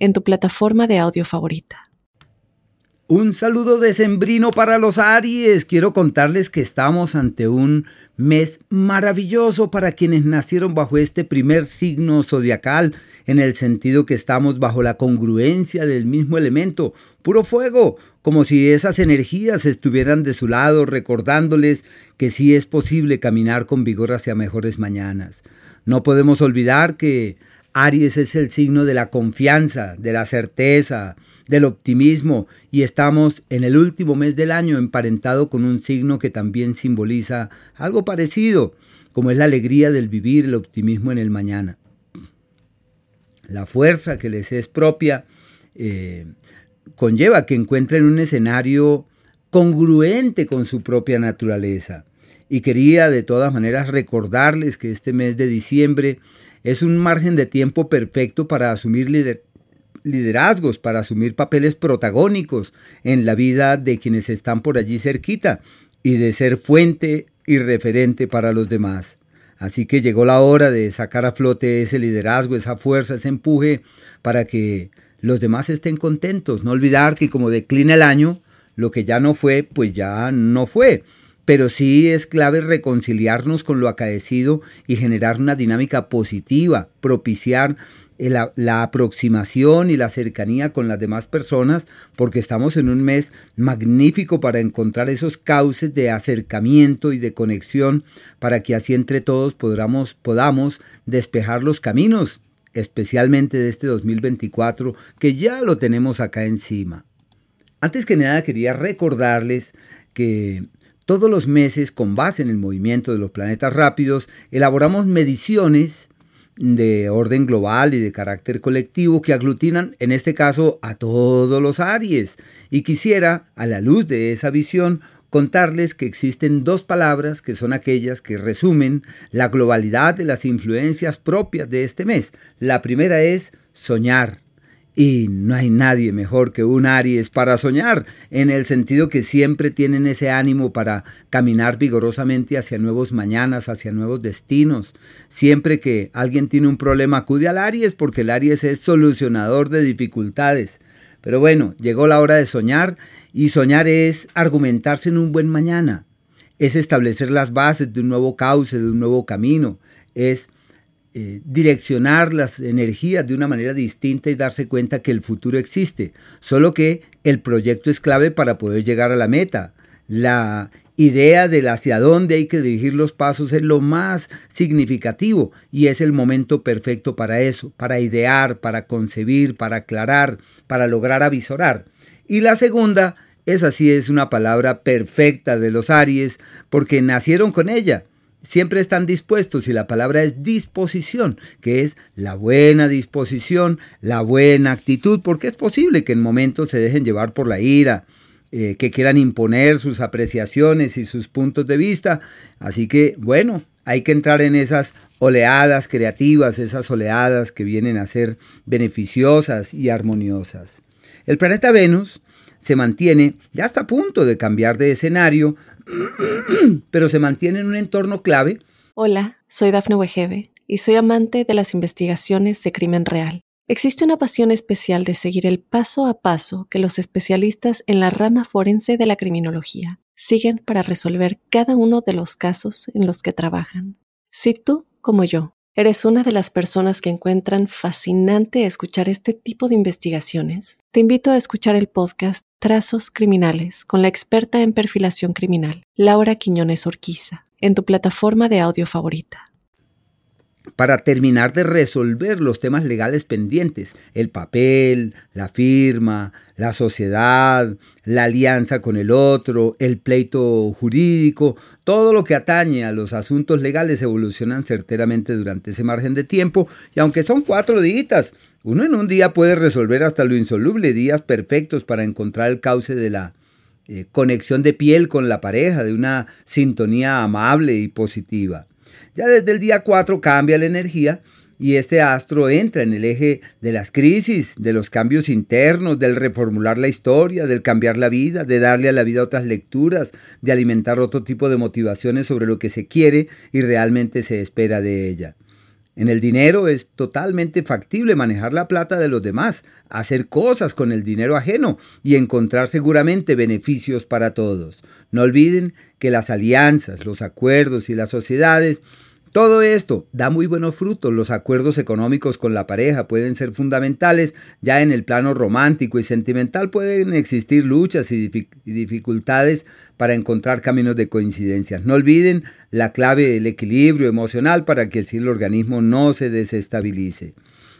en tu plataforma de audio favorita. Un saludo decembrino para los Aries. Quiero contarles que estamos ante un mes maravilloso para quienes nacieron bajo este primer signo zodiacal, en el sentido que estamos bajo la congruencia del mismo elemento, puro fuego, como si esas energías estuvieran de su lado, recordándoles que sí es posible caminar con vigor hacia mejores mañanas. No podemos olvidar que Aries es el signo de la confianza, de la certeza, del optimismo y estamos en el último mes del año emparentado con un signo que también simboliza algo parecido, como es la alegría del vivir, el optimismo en el mañana. La fuerza que les es propia eh, conlleva que encuentren un escenario congruente con su propia naturaleza. Y quería de todas maneras recordarles que este mes de diciembre es un margen de tiempo perfecto para asumir liderazgos, para asumir papeles protagónicos en la vida de quienes están por allí cerquita y de ser fuente y referente para los demás. Así que llegó la hora de sacar a flote ese liderazgo, esa fuerza, ese empuje para que los demás estén contentos. No olvidar que como declina el año, lo que ya no fue, pues ya no fue pero sí es clave reconciliarnos con lo acaecido y generar una dinámica positiva, propiciar la, la, aproximación y la cercanía con las demás personas, porque estamos en un mes magnífico para encontrar esos cauces de acercamiento y de conexión, para que así entre todos podamos, podamos despejar los caminos, especialmente de este 2024, que ya lo tenemos acá encima. Antes que nada quería recordarles que todos los meses, con base en el movimiento de los planetas rápidos, elaboramos mediciones de orden global y de carácter colectivo que aglutinan, en este caso, a todos los Aries. Y quisiera, a la luz de esa visión, contarles que existen dos palabras que son aquellas que resumen la globalidad de las influencias propias de este mes. La primera es soñar y no hay nadie mejor que un Aries para soñar, en el sentido que siempre tienen ese ánimo para caminar vigorosamente hacia nuevos mañanas, hacia nuevos destinos. Siempre que alguien tiene un problema acude al Aries porque el Aries es solucionador de dificultades. Pero bueno, llegó la hora de soñar y soñar es argumentarse en un buen mañana, es establecer las bases de un nuevo cauce, de un nuevo camino, es eh, direccionar las energías de una manera distinta y darse cuenta que el futuro existe, solo que el proyecto es clave para poder llegar a la meta. La idea del hacia dónde hay que dirigir los pasos es lo más significativo y es el momento perfecto para eso, para idear, para concebir, para aclarar, para lograr avisorar. Y la segunda, esa sí es una palabra perfecta de los Aries porque nacieron con ella siempre están dispuestos y la palabra es disposición, que es la buena disposición, la buena actitud, porque es posible que en momentos se dejen llevar por la ira, eh, que quieran imponer sus apreciaciones y sus puntos de vista. Así que, bueno, hay que entrar en esas oleadas creativas, esas oleadas que vienen a ser beneficiosas y armoniosas. El planeta Venus se mantiene, ya está a punto de cambiar de escenario, pero se mantiene en un entorno clave. Hola, soy Dafne Wegebe y soy amante de las investigaciones de crimen real. Existe una pasión especial de seguir el paso a paso que los especialistas en la rama forense de la criminología siguen para resolver cada uno de los casos en los que trabajan. Si tú, como yo, ¿Eres una de las personas que encuentran fascinante escuchar este tipo de investigaciones? Te invito a escuchar el podcast Trazos Criminales con la experta en perfilación criminal, Laura Quiñones Orquiza, en tu plataforma de audio favorita. para terminar de resolver los temas legales pendientes, el papel, la firma, la sociedad, la alianza con el otro, el pleito jurídico, todo lo que atañe a los asuntos legales evolucionan certeramente durante ese margen de tiempo y aunque son cuatro días, uno en un día puede resolver hasta lo insoluble, días perfectos para encontrar el cauce de la eh, conexión de piel con la pareja, de una sintonía amable y positiva. Ya desde el día 4 cambia la energía y este astro entra en el eje de las crisis, de los cambios internos, del reformular la historia, del cambiar la vida, de darle a la vida otras lecturas, de alimentar otro tipo de motivaciones sobre lo que se quiere y realmente se espera de ella. En el dinero es totalmente factible manejar la plata de los demás, hacer cosas con el dinero ajeno y encontrar seguramente beneficios para todos. No olviden que las alianzas, los acuerdos y las sociedades todo esto da muy buenos frutos. Los acuerdos económicos con la pareja pueden ser fundamentales. Ya en el plano romántico y sentimental pueden existir luchas y dificultades para encontrar caminos de coincidencias. No olviden la clave del equilibrio emocional para que el organismo no se desestabilice.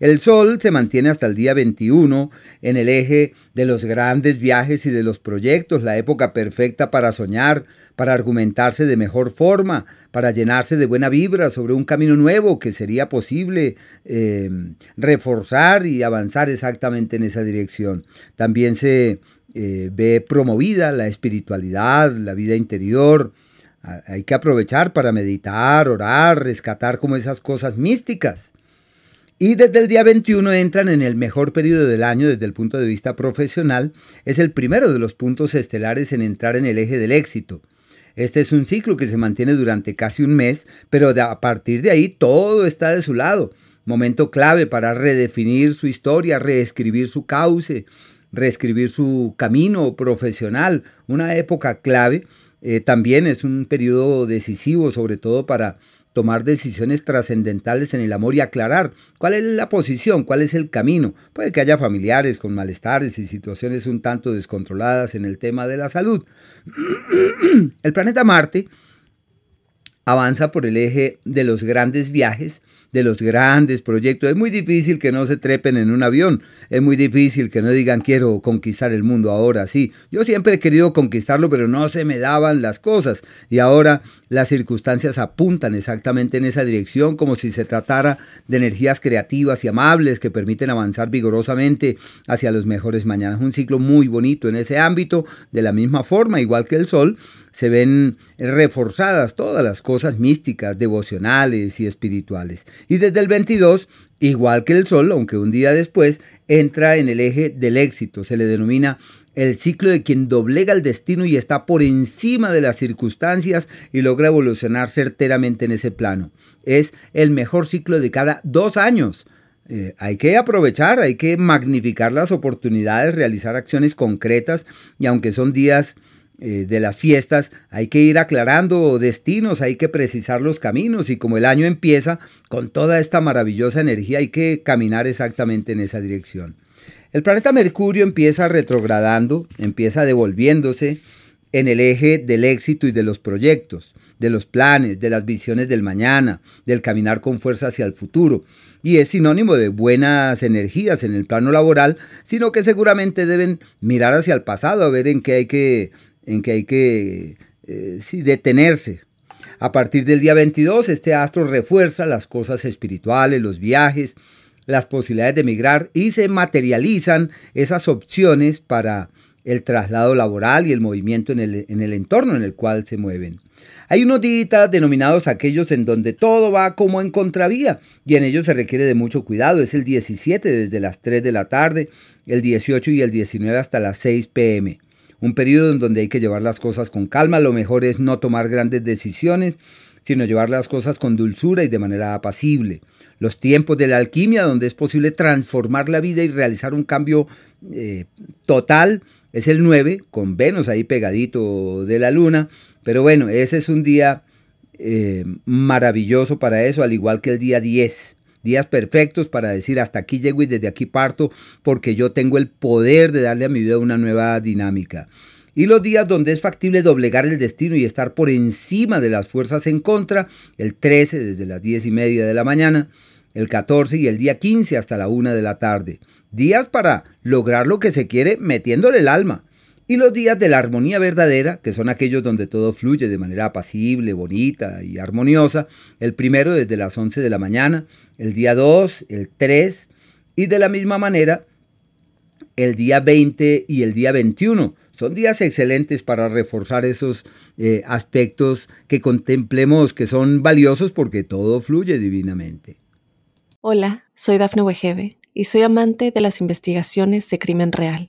El Sol se mantiene hasta el día 21 en el eje de los grandes viajes y de los proyectos, la época perfecta para soñar, para argumentarse de mejor forma, para llenarse de buena vibra sobre un camino nuevo que sería posible eh, reforzar y avanzar exactamente en esa dirección. También se eh, ve promovida la espiritualidad, la vida interior, hay que aprovechar para meditar, orar, rescatar como esas cosas místicas y desde el día 21 entran en el mejor periodo del año desde el punto de vista profesional. Es el primero de los puntos estelares en entrar en el eje del éxito. Este es un ciclo que se mantiene durante casi un mes, pero a partir de ahí todo está de su lado. Momento clave para redefinir su historia, reescribir su cauce, reescribir su camino profesional. Una época clave. Eh, también es un periodo decisivo, sobre todo para tomar decisiones trascendentales en el amor y aclarar cuál es la posición, cuál es el camino. Puede que haya familiares con malestares y situaciones un tanto descontroladas en el tema de la salud. El planeta Marte avanza por el eje de los grandes viajes de los grandes proyectos. Es muy difícil que no se trepen en un avión. Es muy difícil que no digan quiero conquistar el mundo ahora. Sí, yo siempre he querido conquistarlo, pero no se me daban las cosas. Y ahora las circunstancias apuntan exactamente en esa dirección, como si se tratara de energías creativas y amables que permiten avanzar vigorosamente hacia los mejores mañanas. Un ciclo muy bonito en ese ámbito, de la misma forma, igual que el Sol se ven reforzadas todas las cosas místicas, devocionales y espirituales. Y desde el 22, igual que el Sol, aunque un día después, entra en el eje del éxito. Se le denomina el ciclo de quien doblega el destino y está por encima de las circunstancias y logra evolucionar certeramente en ese plano. Es el mejor ciclo de cada dos años. Eh, hay que aprovechar, hay que magnificar las oportunidades, realizar acciones concretas y aunque son días eh, de las fiestas, hay que ir aclarando destinos, hay que precisar los caminos y como el año empieza con toda esta maravillosa energía hay que caminar exactamente en esa dirección. El planeta Mercurio empieza retrogradando, empieza devolviéndose en el eje del éxito y de los proyectos, de los planes, de las visiones del mañana, del caminar con fuerza hacia el futuro. Y es sinónimo de buenas energías en el plano laboral, sino que seguramente deben mirar hacia el pasado a ver en qué hay que en que hay que eh, detenerse. A partir del día 22, este astro refuerza las cosas espirituales, los viajes, las posibilidades de emigrar y se materializan esas opciones para el traslado laboral y el movimiento en el, en el entorno en el cual se mueven. Hay unos días denominados aquellos en donde todo va como en contravía y en ellos se requiere de mucho cuidado. Es el 17 desde las 3 de la tarde, el 18 y el 19 hasta las 6 pm un periodo en donde hay que llevar las cosas con calma, lo mejor es no tomar grandes decisiones, sino llevar las cosas con dulzura y de manera apacible. Los tiempos de la alquimia, donde es posible transformar la vida y realizar un cambio eh, total, es el 9, con Venus ahí pegadito de la luna, pero bueno, ese es un día eh, maravilloso para eso, al igual que el día 10 días perfectos para decir hasta aquí llego y desde aquí parto porque yo tengo el poder de darle a mi vida una nueva dinámica. Y los días donde es factible doblegar el destino y estar por encima de las fuerzas en contra, el 13 desde las 10 y media de la mañana, el 14 y el día 15 hasta la 1 de la tarde. Días para lograr lo que se quiere metiéndole el alma. Y los días de la armonía verdadera, que son aquellos donde todo fluye de manera apacible, bonita y armoniosa, el primero desde las 11 de la mañana, el día 2, el 3, y de la misma manera el día 20 y el día 21. Son días excelentes para reforzar esos eh, aspectos que contemplemos que son valiosos porque todo fluye divinamente. Hola, soy Dafne Wegebe y soy amante de las investigaciones de crimen real.